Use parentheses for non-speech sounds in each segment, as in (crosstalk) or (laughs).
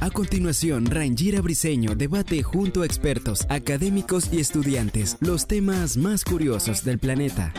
A continuación, Rangira Briseño debate junto a expertos, académicos y estudiantes los temas más curiosos del planeta.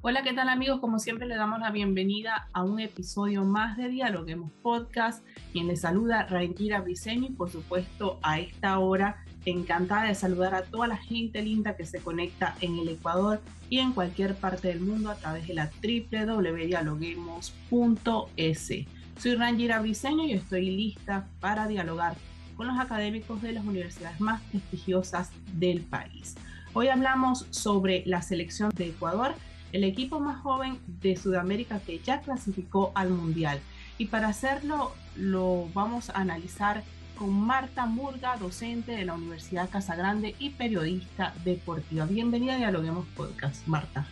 Hola, ¿qué tal amigos? Como siempre le damos la bienvenida a un episodio más de Dialoguemos Podcast. Quien les saluda, Rangira Briseño y por supuesto a esta hora encantada de saludar a toda la gente linda que se conecta en el Ecuador y en cualquier parte del mundo a través de la www.dialoguemos.es. Soy Rangira Briseño y estoy lista para dialogar con los académicos de las universidades más prestigiosas del país. Hoy hablamos sobre la selección de Ecuador, el equipo más joven de Sudamérica que ya clasificó al Mundial. Y para hacerlo lo vamos a analizar con Marta Murga, docente de la Universidad Casagrande y periodista deportiva. Bienvenida a Dialoguemos Podcast, Marta.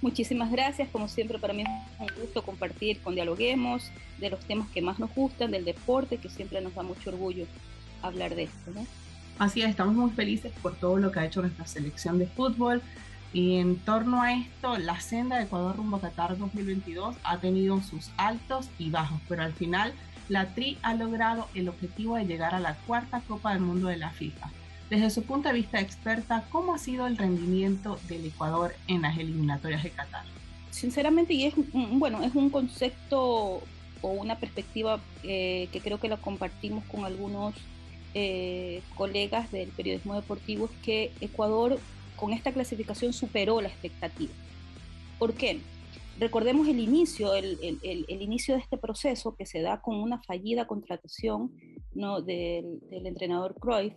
Muchísimas gracias, como siempre para mí es un gusto compartir con Dialoguemos de los temas que más nos gustan, del deporte, que siempre nos da mucho orgullo hablar de esto. Así es, estamos muy felices por todo lo que ha hecho nuestra selección de fútbol. Y en torno a esto, la senda de Ecuador rumbo a Qatar 2022 ha tenido sus altos y bajos, pero al final la TRI ha logrado el objetivo de llegar a la cuarta Copa del Mundo de la FIFA. Desde su punto de vista experta, ¿cómo ha sido el rendimiento del Ecuador en las eliminatorias de Qatar? Sinceramente, y es bueno, es un concepto o una perspectiva eh, que creo que la compartimos con algunos eh, colegas del periodismo deportivo, es que Ecuador con esta clasificación superó la expectativa. ¿Por qué? Recordemos el inicio, el, inicio de este proceso que se da con una fallida contratación ¿no? del, entrenador Cruyff,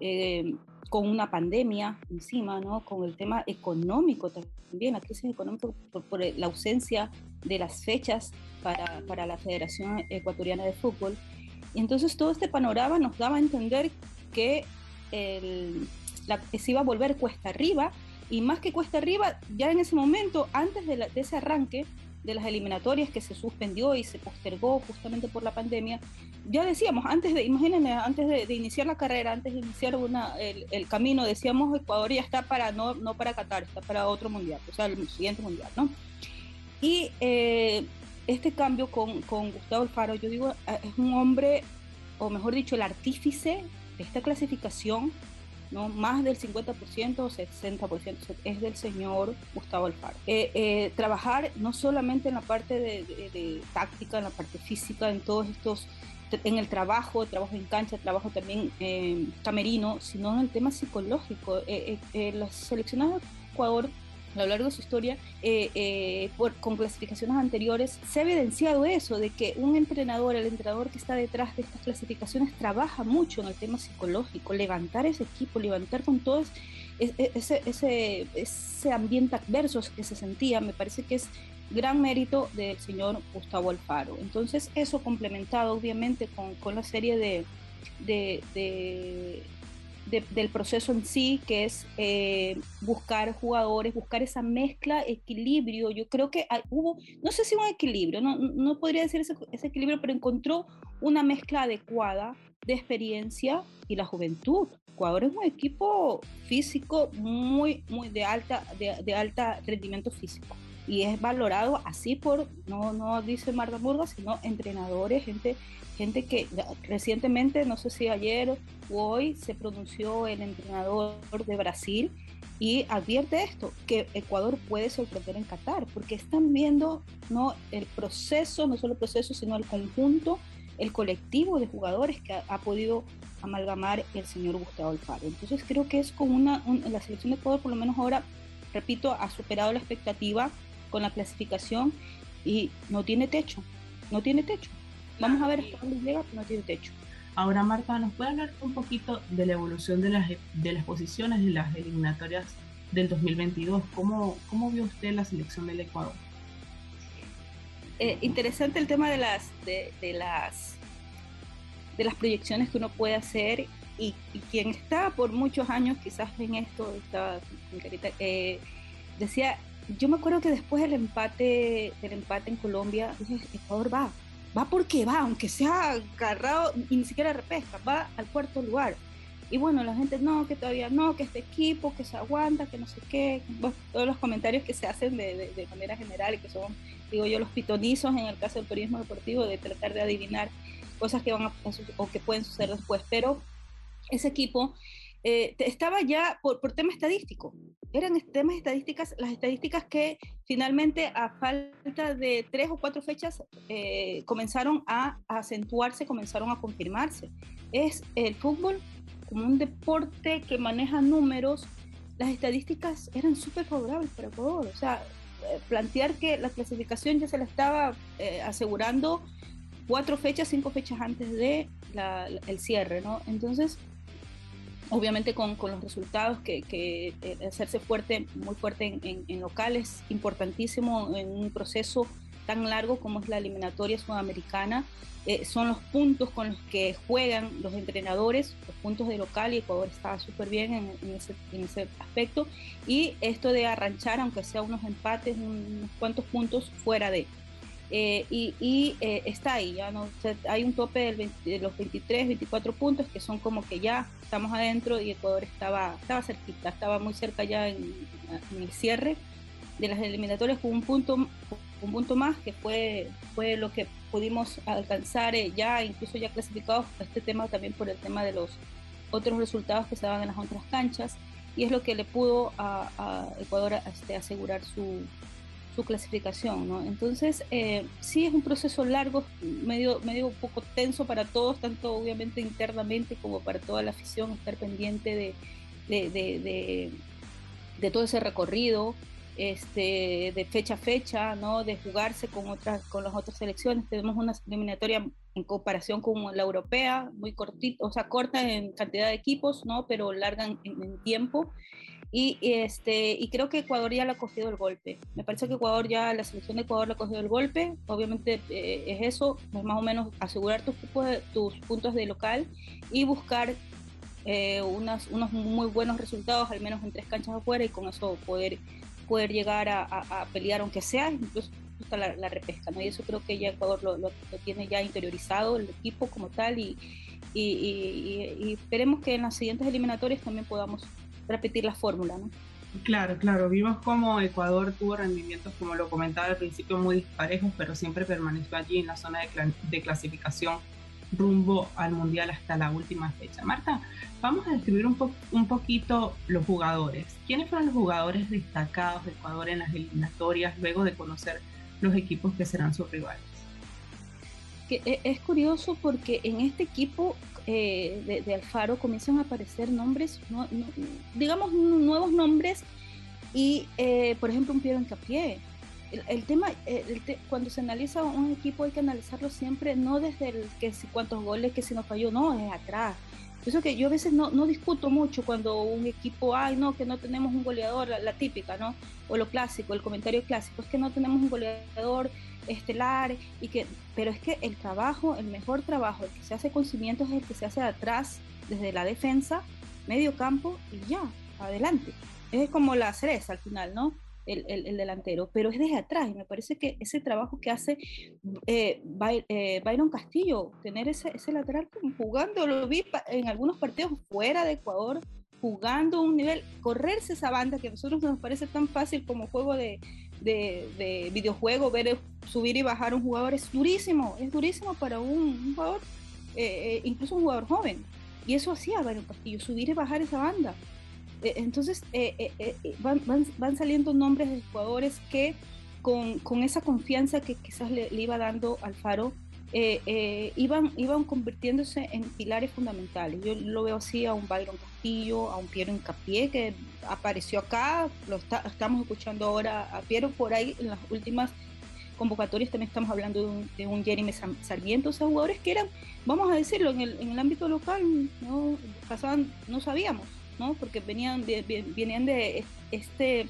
eh, con una pandemia encima, ¿no? con el tema económico también, la crisis económica por, la ausencia de las fechas para, para, la Federación Ecuatoriana de Fútbol. Y entonces todo este panorama nos daba a entender que se iba a volver cuesta arriba y más que cuesta arriba, ya en ese momento, antes de, ese arranque de las eliminatorias que se suspendió y se postergó justamente por la pandemia, ya decíamos, antes de, imagínense, antes de, iniciar la carrera, antes de iniciar una, el, camino, decíamos Ecuador ya está para, no, no para Qatar, está para otro mundial, o sea, el siguiente mundial, ¿no? Y eh, este cambio con, con Gustavo Alfaro, yo digo, eh, es un hombre, o mejor dicho, el artífice de esta clasificación ¿no? Más del 50% o 60% es del señor Gustavo Alfaro. Eh, eh, trabajar no solamente en la parte de, táctica, en la parte física, en todos estos en el trabajo, trabajo en cancha, trabajo también eh, camerino, sino en el tema psicológico. los seleccionados de Ecuador a lo largo de su historia, eh, eh, con clasificaciones anteriores, se ha evidenciado eso, de que un entrenador, el entrenador que está detrás de estas clasificaciones, trabaja mucho en el tema psicológico, levantar ese equipo, levantar con todo ese, ese, ese ambiente adverso que se sentía, me parece que es gran mérito del señor Gustavo Alfaro. Entonces, eso complementado obviamente con, con la serie de, de, del proceso en sí, que es eh, buscar jugadores, buscar esa mezcla, equilibrio. Yo creo que hubo, no sé si un equilibrio, no, no podría decir ese, equilibrio, pero encontró una mezcla adecuada de experiencia y la juventud. Ecuador es un equipo físico muy, muy de alta, de, de alta rendimiento físico y es valorado así por, no, no dice Marta Murga, sino entrenadores, gente, gente que recientemente, no sé si ayer o hoy, se pronunció el entrenador de Brasil y advierte esto, que Ecuador puede sorprender en Qatar, porque están viendo no el proceso, no solo el proceso, sino el conjunto, el colectivo de jugadores que ha, podido amalgamar el señor Gustavo Alfaro. Entonces creo que es como una, la selección de Ecuador, por lo menos ahora, repito, ha superado la expectativa con la clasificación y no tiene techo, no tiene techo. Vamos a ver hasta dónde llega, pero no tiene techo. Ahora, Marta, ¿nos puede hablar un poquito de la evolución de las, de las posiciones de las eliminatorias del 2022. ¿Cómo, cómo vio usted la selección del Ecuador? Eh, interesante el tema de las, de, las, de las proyecciones que uno puede hacer y, quien está por muchos años quizás en esto, estaba, eh, decía, yo me acuerdo que después del empate, del empate en Colombia, dije, Ecuador va, va porque va, aunque sea agarrado y ni siquiera repesca, va al cuarto lugar. Y bueno, la gente, no, que todavía no, que este equipo, que se aguanta, que no sé qué, todos los comentarios que se hacen de, de, manera general y que son, digo yo, los pitonizos en el caso del periodismo deportivo, de tratar de adivinar cosas que van a, o que pueden suceder después. Pero ese equipo eh, estaba ya por, por, tema estadístico. Eran temas estadísticas, las estadísticas que finalmente a falta de tres o cuatro fechas eh, comenzaron a, acentuarse, comenzaron a confirmarse. Es el fútbol como un deporte que maneja números, las estadísticas eran súper favorables para Ecuador. O sea, eh, plantear que la clasificación ya se la estaba asegurando cuatro fechas, cinco fechas antes de el cierre, ¿no? Entonces, obviamente con, con, los resultados, que, eh, hacerse fuerte, muy fuerte en, en, locales, importantísimo en un proceso tan largo como es la eliminatoria sudamericana, eh, son los puntos con los que juegan los entrenadores, los puntos de local y Ecuador está súper bien en, en, ese, en, ese, aspecto, y esto de arranchar, aunque sea unos empates, unos cuantos puntos fuera de... Eh, y, eh, está ahí, ya no, hay un tope de los 23, 24 puntos que son como que ya estamos adentro y Ecuador estaba, estaba cerquita, estaba muy cerca ya en, el cierre de las eliminatorias con un punto, un punto más que fue, fue lo que pudimos alcanzar eh, ya, incluso ya clasificados este tema también por el tema de los otros resultados que se en las otras canchas y es lo que le pudo a, a Ecuador este, asegurar su, su clasificación, ¿no? Entonces, eh, sí es un proceso largo, medio, medio poco tenso para todos, tanto obviamente internamente como para toda la afición, estar pendiente de, de, todo ese recorrido, este, de fecha a fecha, ¿no? De jugarse con, otras, con las otras selecciones. Tenemos una eliminatoria en comparación con la europea, muy cortita, o sea, corta en cantidad de equipos, ¿no? Pero larga en tiempo. Y, este, y creo que Ecuador ya le ha cogido el golpe. Me parece que Ecuador ya, la selección de Ecuador le ha cogido el golpe. Obviamente eh, es eso, es más o menos asegurar tus, puntos de local y buscar eh, unos muy buenos resultados, al menos en tres canchas afuera, y con eso poder, poder llegar a, a, pelear, aunque sea incluso hasta la, la, repesca. ¿no? Y eso creo que ya Ecuador lo, lo, tiene ya interiorizado, el equipo como tal, y, y, y esperemos que en las siguientes eliminatorias también podamos repetir la fórmula, ¿no? Claro, claro. Vimos como Ecuador tuvo rendimientos, como lo comentaba al principio, muy disparejos, pero siempre permaneció allí en la zona de, clasificación rumbo al Mundial hasta la última fecha. Marta, vamos a describir un, po un poquito los jugadores. ¿Quiénes fueron los jugadores destacados de Ecuador en las eliminatorias luego de conocer los equipos que serán sus rivales? E, es curioso porque en este equipo eh, de, Alfaro comienzan a aparecer nombres, digamos nuevos nombres, y eh, por ejemplo un Piero Encapié. El, tema, el cuando se analiza un equipo hay que analizarlo siempre, no desde el que si cuántos goles, que si nos falló, no, es atrás. Eso que yo a veces no, no, discuto mucho cuando un equipo, ay, no, que no tenemos un goleador, la, la, típica, ¿no? O lo clásico, el comentario clásico, es que no tenemos un goleador estelar, y que, pero es que el trabajo, el mejor trabajo, el que se hace con cimientos es el que se hace atrás, desde la defensa, medio campo y ya, adelante. Es como la cereza al final, ¿no? El, el, delantero, pero es desde atrás y me parece que ese trabajo que hace eh, eh Byron Castillo, tener ese, ese lateral jugando, lo vi en algunos partidos fuera de Ecuador, jugando un nivel, correrse esa banda que a nosotros nos parece tan fácil como juego de, de, videojuego, ver subir y bajar un jugador es durísimo, es durísimo para un, jugador, eh, eh, incluso un jugador joven. Y eso hacía Byron Castillo, subir y bajar esa banda. Eh, entonces van, van, van, saliendo nombres de jugadores que con, esa confianza que quizás le, iba dando Alfaro, eh, eh, iban, iban convirtiéndose en pilares fundamentales. Yo lo veo así a un Byron Castillo, a un Piero Incapié que apareció acá, lo estamos escuchando ahora a Piero por ahí en las últimas convocatorias también estamos hablando de un, de un Jeremy Sarmiento, o jugadores que eran, vamos a decirlo, en el, en el ámbito local no pasaban, no sabíamos, ¿no? Porque venían de, venían de este,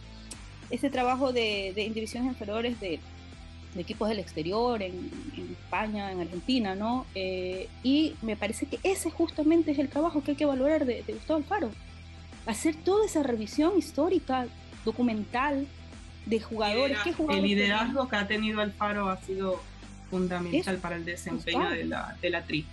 este trabajo de, de divisiones inferiores de, equipos del exterior, en, España, en Argentina, ¿no? Eh, y me parece que ese justamente es el trabajo que hay que valorar de, Gustavo Alfaro. Hacer toda esa revisión histórica, documental, de jugadores. ¿Qué jugadores el liderazgo que ha tenido Alfaro ha sido fundamental para el desempeño de la, de la tri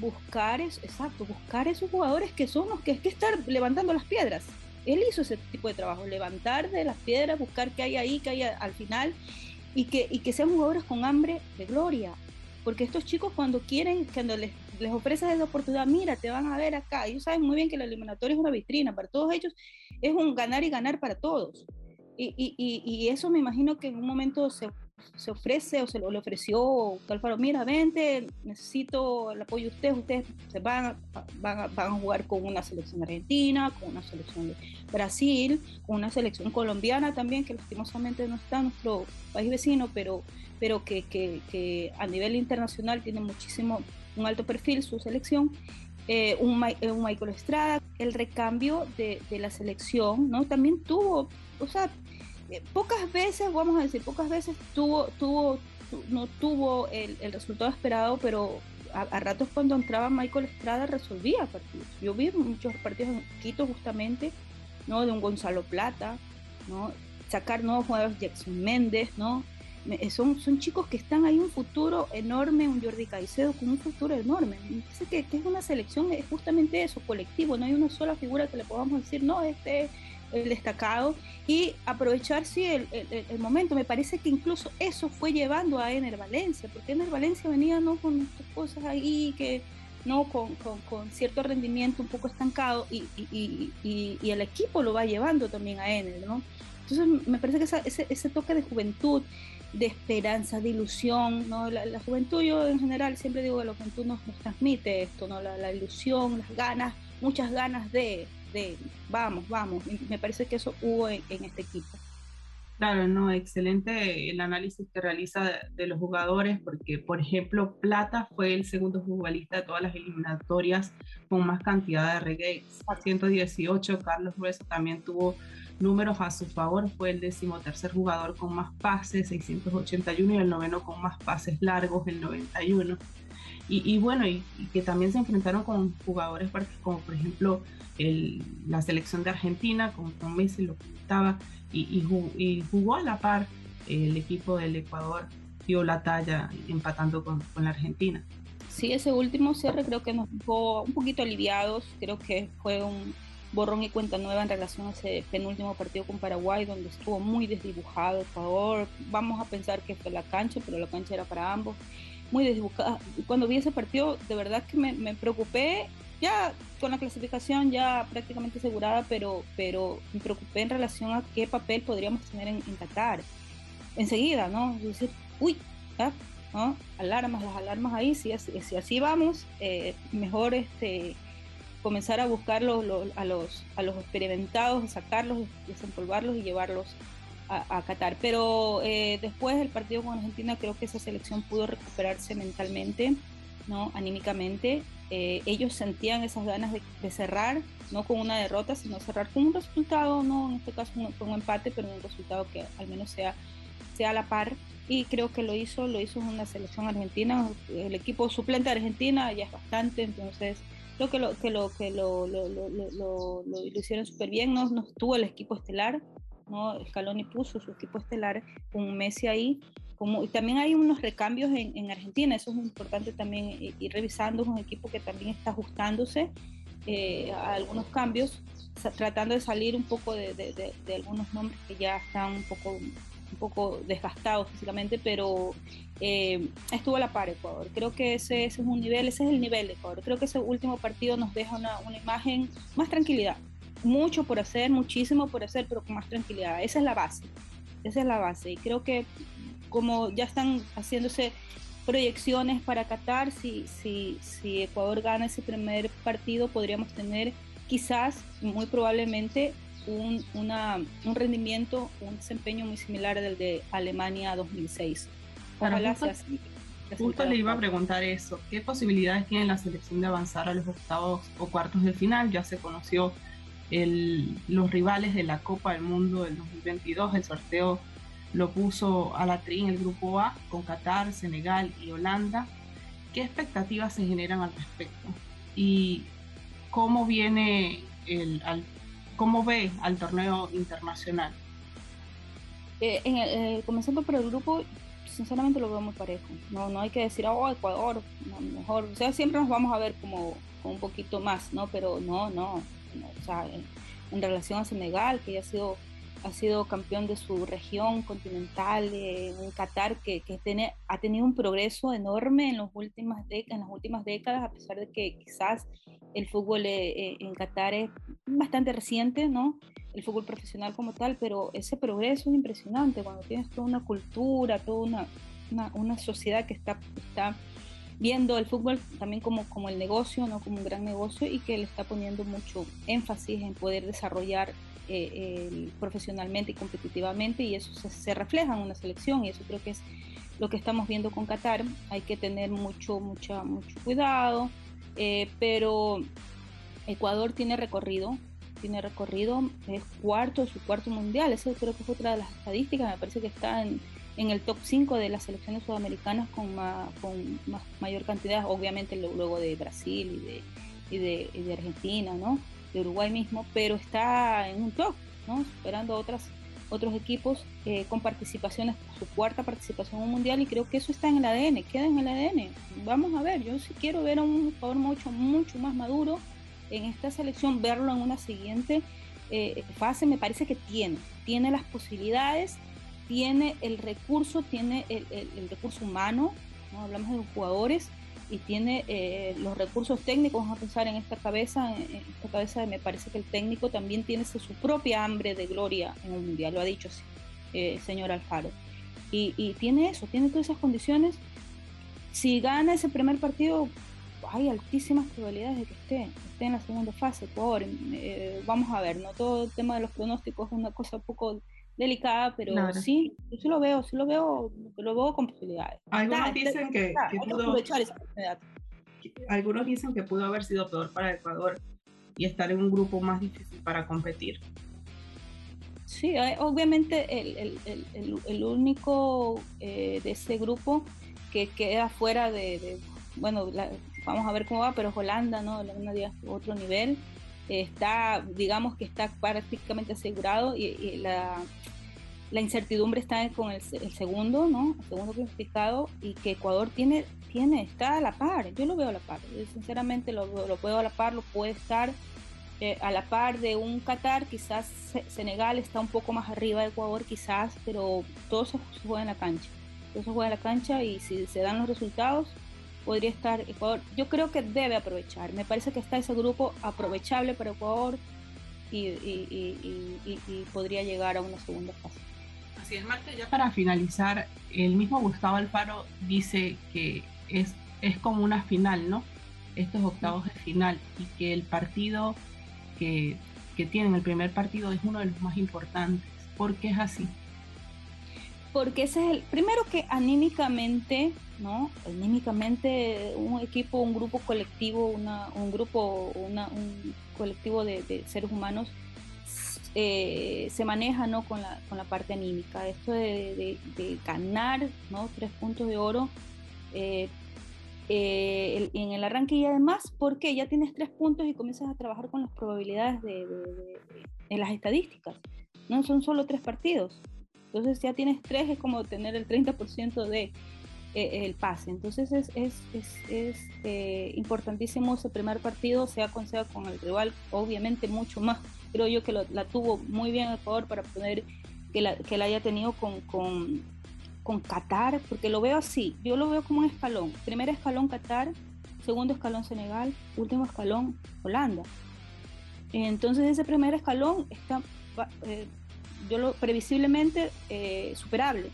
buscar, es, exacto, buscar esos jugadores que son los que es que estar levantando las piedras. Él hizo ese tipo de trabajo, levantar de las piedras, buscar qué hay ahí, qué hay al final, y que, y que sean jugadores con hambre de gloria. Porque estos chicos cuando quieren, cuando les, les ofreces esa oportunidad, mira, te van a ver acá. Ellos saben muy bien que la eliminatoria es una vitrina, para todos ellos es un ganar y ganar para todos. Y, y, y, eso me imagino que en un momento se se ofrece o se lo le ofreció Alfaro, mira, vente, necesito el apoyo de ustedes, ustedes se van, van, van a jugar con una selección argentina, con una selección de Brasil, con una selección colombiana también, que lastimosamente no está en nuestro país vecino, pero, pero que, que, que a nivel internacional tiene muchísimo, un alto perfil su selección. Eh, un, eh, un, Michael Estrada, el recambio de, de la selección, ¿no? También tuvo, o sea, eh, pocas veces, vamos a decir, pocas veces tuvo, tuvo, no tuvo el, resultado esperado, pero a, ratos cuando entraba Michael Estrada resolvía partidos. Yo vi muchos partidos en Quito justamente, ¿no? De un Gonzalo Plata, ¿no? Sacar nuevos jugadores, Jackson Méndez, ¿no? Eh, son, son chicos que están ahí un futuro enorme, un Jordi Caicedo con un futuro enorme. Dice que, que, es una selección, es justamente eso, colectivo, no hay una sola figura que le podamos decir, no, este el destacado y aprovechar sí, el, el, momento. Me parece que incluso eso fue llevando a Ener Valencia, porque Ener Valencia venía ¿no? con cosas ahí que no con, con, con, cierto rendimiento un poco estancado y, y, y, el equipo lo va llevando también a Ener, ¿no? Entonces me parece que ese, ese, toque de juventud, de esperanza, de ilusión, ¿no? La, la, juventud, yo en general siempre digo que la juventud nos, nos transmite esto, ¿no? La, la ilusión, las ganas, muchas ganas de, de vamos, vamos. me parece que eso hubo en, este equipo. Claro, no, excelente el análisis que realiza de, los jugadores, porque, por ejemplo, Plata fue el segundo futbolista de todas las eliminatorias con más cantidad de regates, 118. Carlos Grueso también tuvo números a su favor, fue el decimotercer jugador con más pases, 681, y el noveno con más pases largos, el 91. Y, bueno, y, que también se enfrentaron con jugadores como por ejemplo el, la selección de Argentina, con, con Messi lo estaba, y, y, jugó, a la par el equipo del Ecuador, dio la talla empatando con, con la Argentina. Sí, ese último cierre creo que nos dejó un poquito aliviados, creo que fue un borrón y cuenta nueva en relación a ese penúltimo partido con Paraguay, donde estuvo muy desdibujado Ecuador. Vamos a pensar que fue la cancha, pero la cancha era para ambos muy desdibujada. Cuando vi ese partido, de verdad que me, me, preocupé, ya con la clasificación ya prácticamente asegurada, pero, pero me preocupé en relación a qué papel podríamos tener en, en Qatar. Enseguida, ¿no? Decir, uy, ¿no? Alarmas, las alarmas ahí, si, si así vamos, eh, mejor este comenzar a buscar los, a, los, a los experimentados, sacarlos, desempolvarlos y llevarlos a, Qatar. Pero eh, después del partido con Argentina creo que esa selección pudo recuperarse mentalmente, ¿no? anímicamente. Eh, ellos sentían esas ganas de, cerrar, no con una derrota, sino cerrar con un resultado, no en este caso con un empate, pero un resultado que al menos sea, sea a la par. Y creo que lo hizo, lo hizo una selección argentina. El equipo suplente de Argentina ya es bastante, entonces creo que lo que lo que lo, lo, lo, lo, hicieron súper bien. No, no estuvo el equipo estelar, ¿no? Scaloni puso su equipo estelar con Messi ahí. Como, y también hay unos recambios en, en Argentina, eso es importante también ir revisando, es un equipo que también está ajustándose eh, a algunos cambios, tratando de salir un poco de, de, de, algunos nombres que ya están un poco, un poco desgastados físicamente, pero eh, estuvo a la par Ecuador. Creo que ese, ese, es un nivel, ese es el nivel de Ecuador. Creo que ese último partido nos deja una, una imagen más tranquilidad, mucho por hacer, muchísimo por hacer, pero con más tranquilidad. Esa es la base. Esa es la base. Y creo que como ya están haciéndose proyecciones para Qatar, si, si, si Ecuador gana ese primer partido, podríamos tener quizás, muy probablemente, un, una, un rendimiento, un desempeño muy similar al de Alemania 2006. Ojalá sea así. Justo le iba a preguntar eso, ¿qué posibilidades tiene la selección de avanzar a los octavos o cuartos de final? Ya se conoció los rivales de la Copa del Mundo del 2022. El sorteo lo puso a la tri en el grupo A con Qatar, Senegal y Holanda. ¿Qué expectativas se generan al respecto? Y cómo viene el, al, cómo ve al torneo internacional. Eh, comenzando por el grupo, sinceramente lo veo muy parejo. No, no hay que decir, oh, Ecuador, mejor, o sea, siempre nos vamos a ver como, un poquito más, ¿no? Pero no, no, o sea, en, relación a Senegal, que ya ha sido ha sido campeón de su región continental, eh, en Qatar, que, tiene, ha tenido un progreso enorme en las últimas décadas, a pesar de que quizás el fútbol eh, eh, en Qatar es bastante reciente, ¿no? El fútbol profesional como tal, pero ese progreso es impresionante cuando tienes toda una cultura, toda una, una, una sociedad que está, está viendo el fútbol también como, como el negocio, no como un gran negocio y que le está poniendo mucho énfasis en poder desarrollar eh, profesionalmente y competitivamente y eso se, refleja en una selección y eso creo que es lo que estamos viendo con Qatar. Hay que tener mucho, mucha, mucho cuidado, eh, pero Ecuador tiene recorrido, tiene recorrido, es cuarto, su cuarto mundial, eso creo que es otra de las estadísticas, me parece que está en, el top 5 de las selecciones sudamericanas con, con mayor cantidad, obviamente luego de Brasil y de, y de Argentina, ¿no? De Uruguay mismo, pero está en un top, ¿no? superando otras, otros equipos eh, con participaciones, su cuarta participación en un mundial y creo que eso está en el ADN, queda en el ADN. Vamos a ver, yo sí quiero ver a un jugador mucho, mucho más maduro en esta selección, verlo en una siguiente eh, fase, me parece que tiene, tiene las posibilidades, tiene el recurso, tiene el, el recurso humano, ¿no? hablamos de jugadores, y tiene eh, los recursos técnicos, vamos a pensar en esta cabeza, en esta cabeza me parece que el técnico también tiene su propia hambre de gloria en el Mundial, lo ha dicho así, eh, señor Alfaro. Y, y, tiene eso, tiene todas esas condiciones. Si gana ese primer partido, hay altísimas probabilidades de que esté, esté en la segunda fase, Ecuador. Eh, vamos a ver, no todo el tema de los pronósticos es una cosa un poco delicada, pero sí, yo sí lo veo, sí lo veo, lo veo con posibilidades. Algunos dicen que, pudo, algunos dicen que pudo haber sido peor para Ecuador y estar en un grupo más difícil para competir. Sí, obviamente el, el, el, el único eh, de ese grupo que queda fuera de, bueno, vamos a ver cómo va, pero Holanda, ¿no? Holanda otro nivel está, digamos que está prácticamente asegurado y, la, la, incertidumbre está con el, segundo, ¿no? El segundo clasificado y que Ecuador tiene, tiene, está a la par, yo lo veo a la par, sinceramente lo, lo puedo a la par, lo puede estar eh, a la par de un Qatar, quizás Senegal está un poco más arriba de Ecuador, quizás, pero todo se juega en la cancha, todo se juega en la cancha y si se dan los resultados, podría estar Ecuador. Yo creo que debe aprovechar. Me parece que está ese grupo aprovechable para Ecuador y, podría llegar a una segunda fase. Así es, Marta, ya para finalizar, el mismo Gustavo Alfaro dice que es, es como una final, ¿no? Estos octavos de final y que el partido que, que tienen, el primer partido, es uno de los más importantes. ¿Por qué es así? Porque ese es el primero que anímicamente, ¿no? Anímicamente un equipo, un grupo colectivo, una, un grupo, una, un colectivo de, seres humanos eh, se maneja, ¿no? Con la, con la parte anímica. Esto de, ganar, ¿no? Tres puntos de oro. Eh, eh, en el arranque y además porque ya tienes tres puntos y comienzas a trabajar con las probabilidades de, en las estadísticas. No son solo tres partidos, entonces ya tienes tres, es como tener el 30% de eh, el pase. Entonces es, es, es, eh, importantísimo ese primer partido, sea con sea con el rival, obviamente mucho más. Creo yo que la tuvo muy bien Ecuador para poder que la, que la haya tenido con, con, con Qatar, porque lo veo así, yo lo veo como un escalón. Primer escalón Qatar, segundo escalón Senegal, último escalón Holanda. Entonces ese primer escalón está eh, yo lo previsiblemente eh, superable.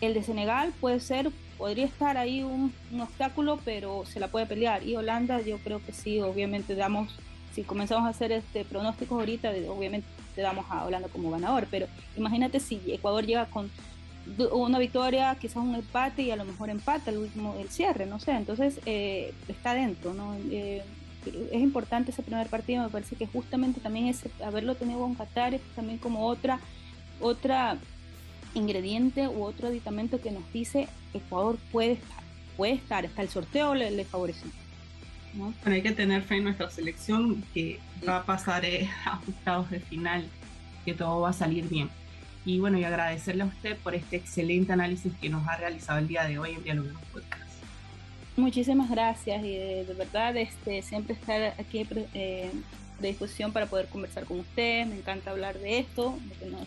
El de Senegal puede ser, podría estar ahí un, obstáculo, pero se la puede pelear. Y Holanda, yo creo que sí, obviamente damos, si comenzamos a hacer este pronósticos ahorita, obviamente te damos a Holanda como ganador. Pero imagínate si Ecuador llega con una victoria, quizás un empate y a lo mejor empate el último el cierre, no sé. Entonces eh, está dentro, ¿no? Eh, es importante ese primer partido, me parece que justamente también ese, haberlo tenido en Qatar es también como otra, otra ingrediente u otro aditamento que nos dice Ecuador puede estar, puede estar, está el sorteo le, le favorece. ¿no? Hay que tener fe en nuestra selección que va a pasar eh, (laughs) a octavos de final, que todo va a salir bien. Y bueno, y agradecerle a usted por este excelente análisis que nos ha realizado el día de hoy en Diálogo Podcast. Muchísimas gracias y de, verdad este, siempre estar aquí eh, de disposición para poder conversar con usted. Me encanta hablar de esto, lo que nos,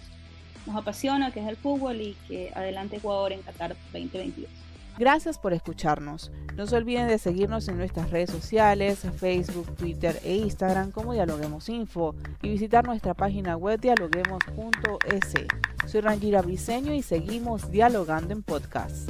nos apasiona, que es el fútbol y que adelante Ecuador en Qatar 2022. Gracias por escucharnos. No se olviden de seguirnos en nuestras redes sociales, Facebook, Twitter e Instagram como Dialoguemos Info y visitar nuestra página web dialoguemos.es. Soy Rangira Briseño y seguimos dialogando en podcast.